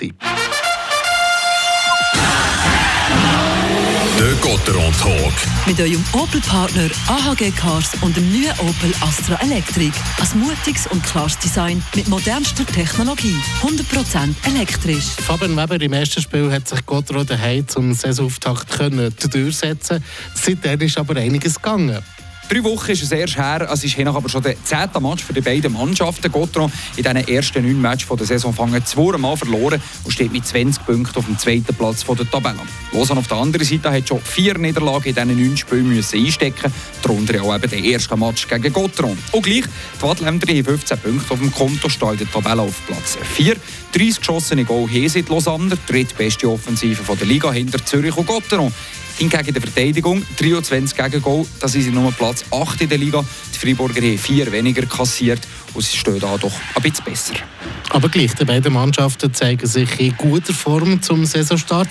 sein. Der Gotteron Talk. Mit eurem Opel-Partner AHG Cars und dem neuen Opel Astra Electric. Ein mutiges und klares Design mit modernster Technologie. 100% elektrisch. Fabian Weber im ersten Spiel hat sich Gotteron daheim zum Saisonauftakt durchsetzen Seitdem ist aber einiges gegangen. Drei Wochen ist es erst her, es ist aber schon der zehnte Match für die beiden Mannschaften. Gotron in diesen ersten neun Matches der Saison fangen zweimal verloren und steht mit 20 Punkten auf dem zweiten Platz der Tabelle. Lausanne auf der anderen Seite hat schon vier Niederlagen in diesen neun Spielen müssen einstecken darunter auch eben der erste Match gegen Gotron. Und gleich, die Wattländer haben 15 Punkte auf dem Konto, stehen in der Tabelle auf Platz 4. 30 geschossene Goal hier sind Lausanne, drittbeste Offensive der Liga hinter Zürich und Gotteron. Hingegen in der Verteidigung 23 Gegengol, das ist nur Platz 8 in der Liga. Die Freiburger haben vier weniger kassiert und sie stehen da doch ein bisschen besser. Aber gleich, die beiden Mannschaften zeigen sich in guter Form zum Saisonstart.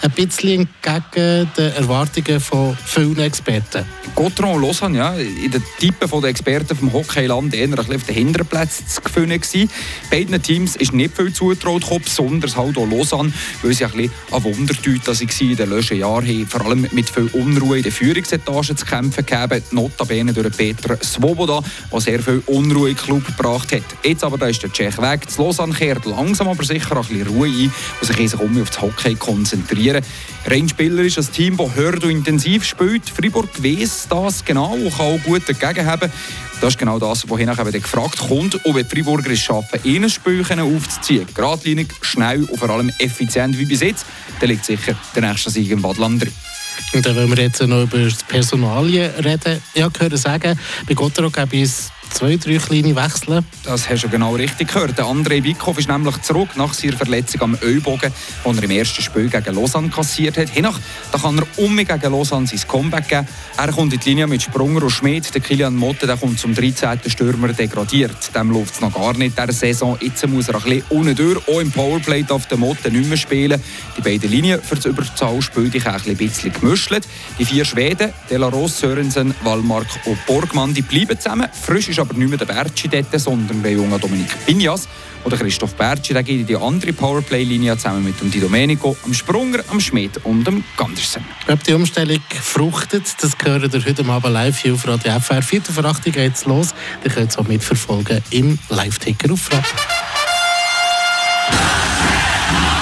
Ein bisschen entgegen den Erwartungen von vielen Experten. Gotron Lausanne, ja, in den Typen der Experten vom Hockeyland eher ein bisschen auf den Hinterplätzen zu gewesen. Beiden Teams ist nicht viel zugetraut besonders halt auch Lausanne, weil sie ein bisschen an Wundertüte in den letzten Jahren vor allem mit viel Unruhe in der Führungsetage zu kämpfen gegeben, notabene durch Peter Svoboda, der sehr viel Unruhe im Club gebracht hat. Jetzt aber da ist der Tschech weg, Lausanne kehrt langsam aber sicher ein bisschen Ruhe ein und sich sich um auf das Hockey konzentrieren. Rein Spieler ist ein Team, das hört und intensiv spielt. Freiburg weiss das genau und kann auch gut dagegen haben. Das ist genau das, wohin ich gefragt kommt, ob die Freiburger es schaffen, ihnen Spiel aufzuziehen. Geradlinig, schnell und vor allem effizient wie bis jetzt. Dann liegt sicher der nächste Sieg im Badland drin. Und dann wollen wir jetzt noch über das Personalien reden. Ich habe gehört sagen, bei Gotterock gäbe es zwei, drei kleine Wechsel. Das hast du genau richtig gehört. Der André Wikow ist nämlich zurück nach seiner Verletzung am Ellbogen, die er im ersten Spiel gegen Lausanne kassiert hat. Hiernach da kann er um gegen Lausanne sein Comeback geben. Er kommt in die Linie mit Sprunger und Schmidt. Der Kilian Motte der kommt zum 13. Stürmer degradiert. Dem läuft es noch gar nicht dieser Saison. Jetzt muss er ein bisschen ohne durch, auch im Powerplay auf der Motte nicht mehr spielen. Die beiden Linien für das Überzahlspiel die ein bisschen gemischt. Die vier Schweden, Delaros, Sörensen, Wallmark und Borgmann, die bleiben zusammen. Frisch ist aber nicht mehr der Bertschi dort, sondern der junge Dominik Pinjas. Oder Christoph Bertschi, der geht in die andere Powerplay-Linie zusammen mit dem Di Domenico, dem Sprunger, dem Schmidt und dem Gandersen. Ob die Umstellung fruchtet, das gehört ihr heute Abend live hier auf Radio FR. Vierte Verachtung geht's los. Ihr könnt es auch mitverfolgen im Live-Ticker auf Radio.